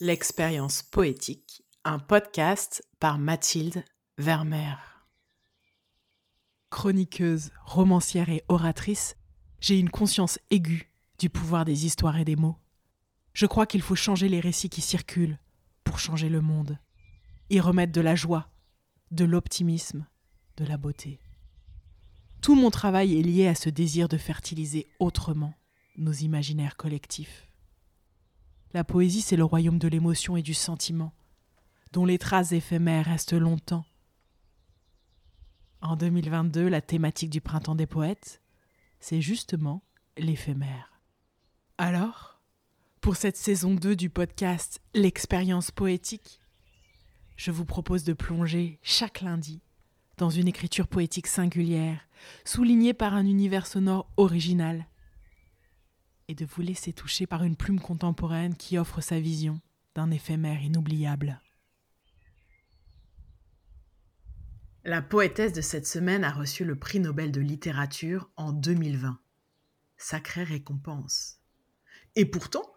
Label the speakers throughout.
Speaker 1: L'expérience poétique, un podcast par Mathilde Vermeer. Chroniqueuse, romancière et oratrice, j'ai une conscience aiguë du pouvoir des histoires et des mots. Je crois qu'il faut changer les récits qui circulent pour changer le monde, y remettre de la joie, de l'optimisme, de la beauté. Tout mon travail est lié à ce désir de fertiliser autrement nos imaginaires collectifs. La poésie, c'est le royaume de l'émotion et du sentiment, dont les traces éphémères restent longtemps. En 2022, la thématique du printemps des poètes, c'est justement l'éphémère. Alors, pour cette saison 2 du podcast L'expérience poétique, je vous propose de plonger chaque lundi dans une écriture poétique singulière, soulignée par un univers sonore original, et de vous laisser toucher par une plume contemporaine qui offre sa vision d'un éphémère inoubliable. La poétesse de cette semaine a reçu le prix Nobel de littérature en 2020. Sacrée récompense. Et pourtant,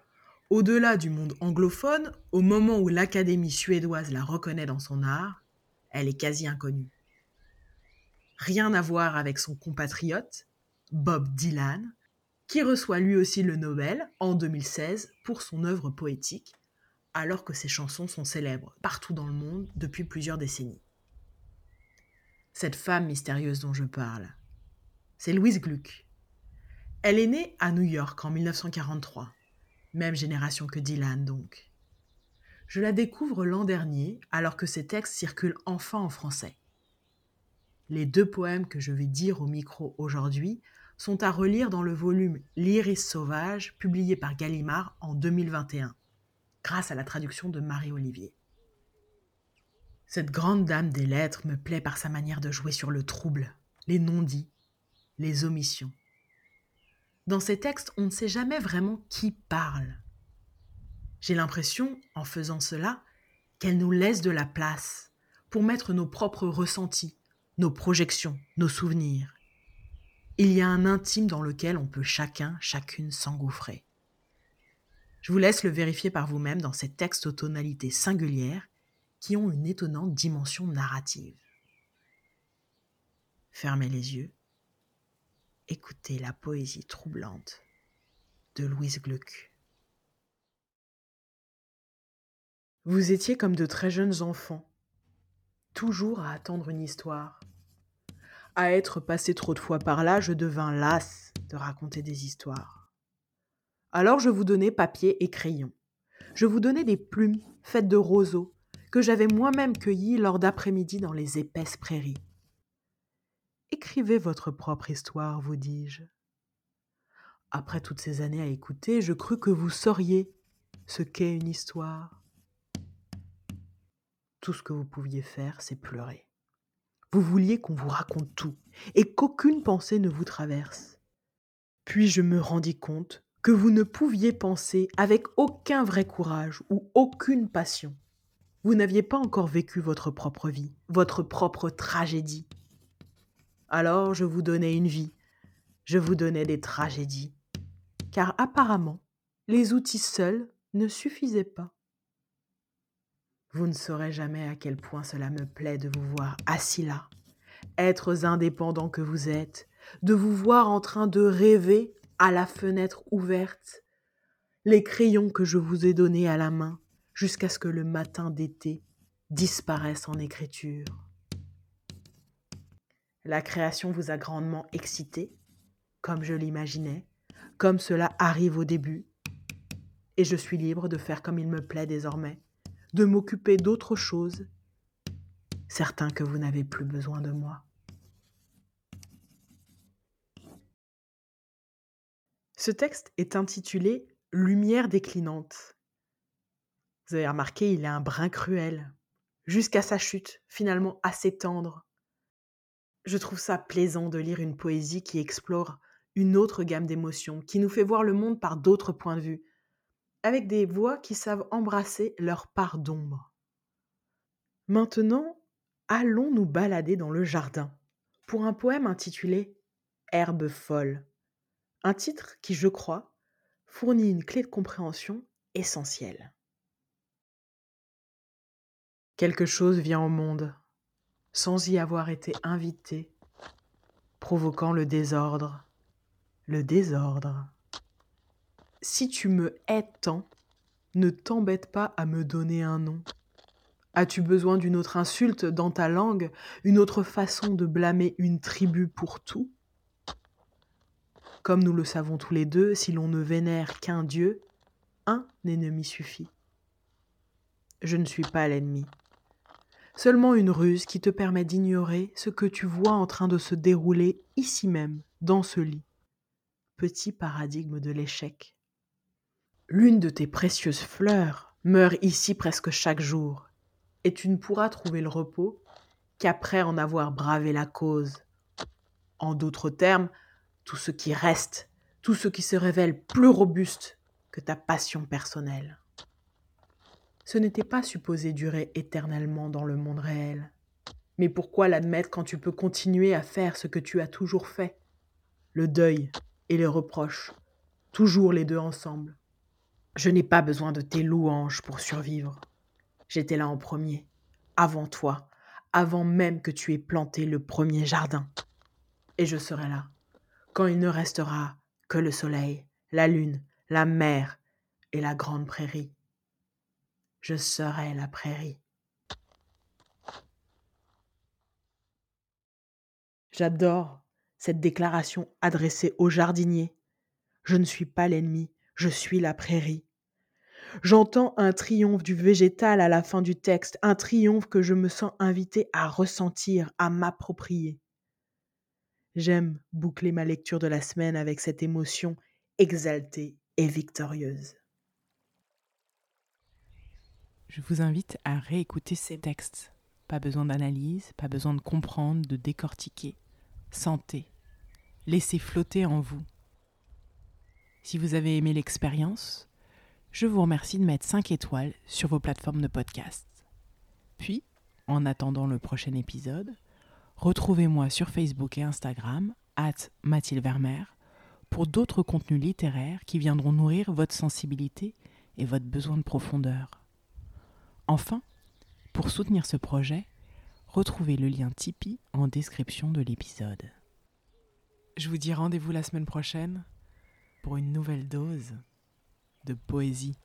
Speaker 1: au-delà du monde anglophone, au moment où l'Académie suédoise la reconnaît dans son art, elle est quasi inconnue. Rien à voir avec son compatriote, Bob Dylan, qui reçoit lui aussi le Nobel en 2016 pour son œuvre poétique, alors que ses chansons sont célèbres partout dans le monde depuis plusieurs décennies. Cette femme mystérieuse dont je parle, c'est Louise Gluck. Elle est née à New York en 1943, même génération que Dylan donc. Je la découvre l'an dernier alors que ses textes circulent enfin en français. Les deux poèmes que je vais dire au micro aujourd'hui sont à relire dans le volume L'Iris sauvage, publié par Gallimard en 2021, grâce à la traduction de Marie-Olivier. Cette grande dame des lettres me plaît par sa manière de jouer sur le trouble, les non-dits, les omissions. Dans ces textes, on ne sait jamais vraiment qui parle. J'ai l'impression, en faisant cela, qu'elle nous laisse de la place pour mettre nos propres ressentis, nos projections, nos souvenirs il y a un intime dans lequel on peut chacun, chacune s'engouffrer. Je vous laisse le vérifier par vous-même dans ces textes aux tonalités singulières qui ont une étonnante dimension narrative. Fermez les yeux. Écoutez la poésie troublante de Louise Gluck. Vous étiez comme de très jeunes enfants, toujours à attendre une histoire, à être passé trop de fois par là, je devins lasse de raconter des histoires. Alors je vous donnais papier et crayon. Je vous donnais des plumes faites de roseaux que j'avais moi-même cueillies lors d'après-midi dans les épaisses prairies. Écrivez votre propre histoire, vous dis-je. Après toutes ces années à écouter, je crus que vous sauriez ce qu'est une histoire. Tout ce que vous pouviez faire, c'est pleurer. Vous vouliez qu'on vous raconte tout et qu'aucune pensée ne vous traverse. Puis je me rendis compte que vous ne pouviez penser avec aucun vrai courage ou aucune passion. Vous n'aviez pas encore vécu votre propre vie, votre propre tragédie. Alors je vous donnais une vie, je vous donnais des tragédies, car apparemment les outils seuls ne suffisaient pas. Vous ne saurez jamais à quel point cela me plaît de vous voir assis là, êtres indépendants que vous êtes, de vous voir en train de rêver à la fenêtre ouverte, les crayons que je vous ai donnés à la main jusqu'à ce que le matin d'été disparaisse en écriture. La création vous a grandement excité, comme je l'imaginais, comme cela arrive au début, et je suis libre de faire comme il me plaît désormais de m'occuper d'autre chose, certain que vous n'avez plus besoin de moi. Ce texte est intitulé Lumière déclinante. Vous avez remarqué, il est un brin cruel, jusqu'à sa chute, finalement assez tendre. Je trouve ça plaisant de lire une poésie qui explore une autre gamme d'émotions, qui nous fait voir le monde par d'autres points de vue, avec des voix qui savent embrasser leur part d'ombre. Maintenant, allons nous balader dans le jardin pour un poème intitulé Herbe folle, un titre qui, je crois, fournit une clé de compréhension essentielle. quelque chose vient au monde, sans y avoir été invité, provoquant le désordre. Le désordre. Si tu me hais tant, ne t'embête pas à me donner un nom. As-tu besoin d'une autre insulte dans ta langue, une autre façon de blâmer une tribu pour tout? Comme nous le savons tous les deux, si l'on ne vénère qu'un Dieu, un ennemi suffit. Je ne suis pas l'ennemi. Seulement une ruse qui te permet d'ignorer ce que tu vois en train de se dérouler ici même, dans ce lit. Petit paradigme de l'échec. L'une de tes précieuses fleurs meurt ici presque chaque jour, et tu ne pourras trouver le repos qu'après en avoir bravé la cause. En d'autres termes, tout ce qui reste, tout ce qui se révèle plus robuste que ta passion personnelle. Ce n'était pas supposé durer éternellement dans le monde réel. Mais pourquoi l'admettre quand tu peux continuer à faire ce que tu as toujours fait? Le deuil et les reproches, toujours les deux ensemble. Je n'ai pas besoin de tes louanges pour survivre. J'étais là en premier, avant toi, avant même que tu aies planté le premier jardin. Et je serai là, quand il ne restera que le soleil, la lune, la mer et la grande prairie. Je serai la prairie. J'adore cette déclaration adressée aux jardiniers. Je ne suis pas l'ennemi, je suis la prairie. J'entends un triomphe du végétal à la fin du texte, un triomphe que je me sens invité à ressentir, à m'approprier. J'aime boucler ma lecture de la semaine avec cette émotion exaltée et victorieuse.
Speaker 2: Je vous invite à réécouter ces textes. Pas besoin d'analyse, pas besoin de comprendre, de décortiquer. Sentez. Laissez flotter en vous. Si vous avez aimé l'expérience, je vous remercie de mettre 5 étoiles sur vos plateformes de podcast. Puis, en attendant le prochain épisode, retrouvez-moi sur Facebook et Instagram, at Mathilde Vermeer, pour d'autres contenus littéraires qui viendront nourrir votre sensibilité et votre besoin de profondeur. Enfin, pour soutenir ce projet, retrouvez le lien Tipeee en description de l'épisode. Je vous dis rendez-vous la semaine prochaine pour une nouvelle dose de poésie.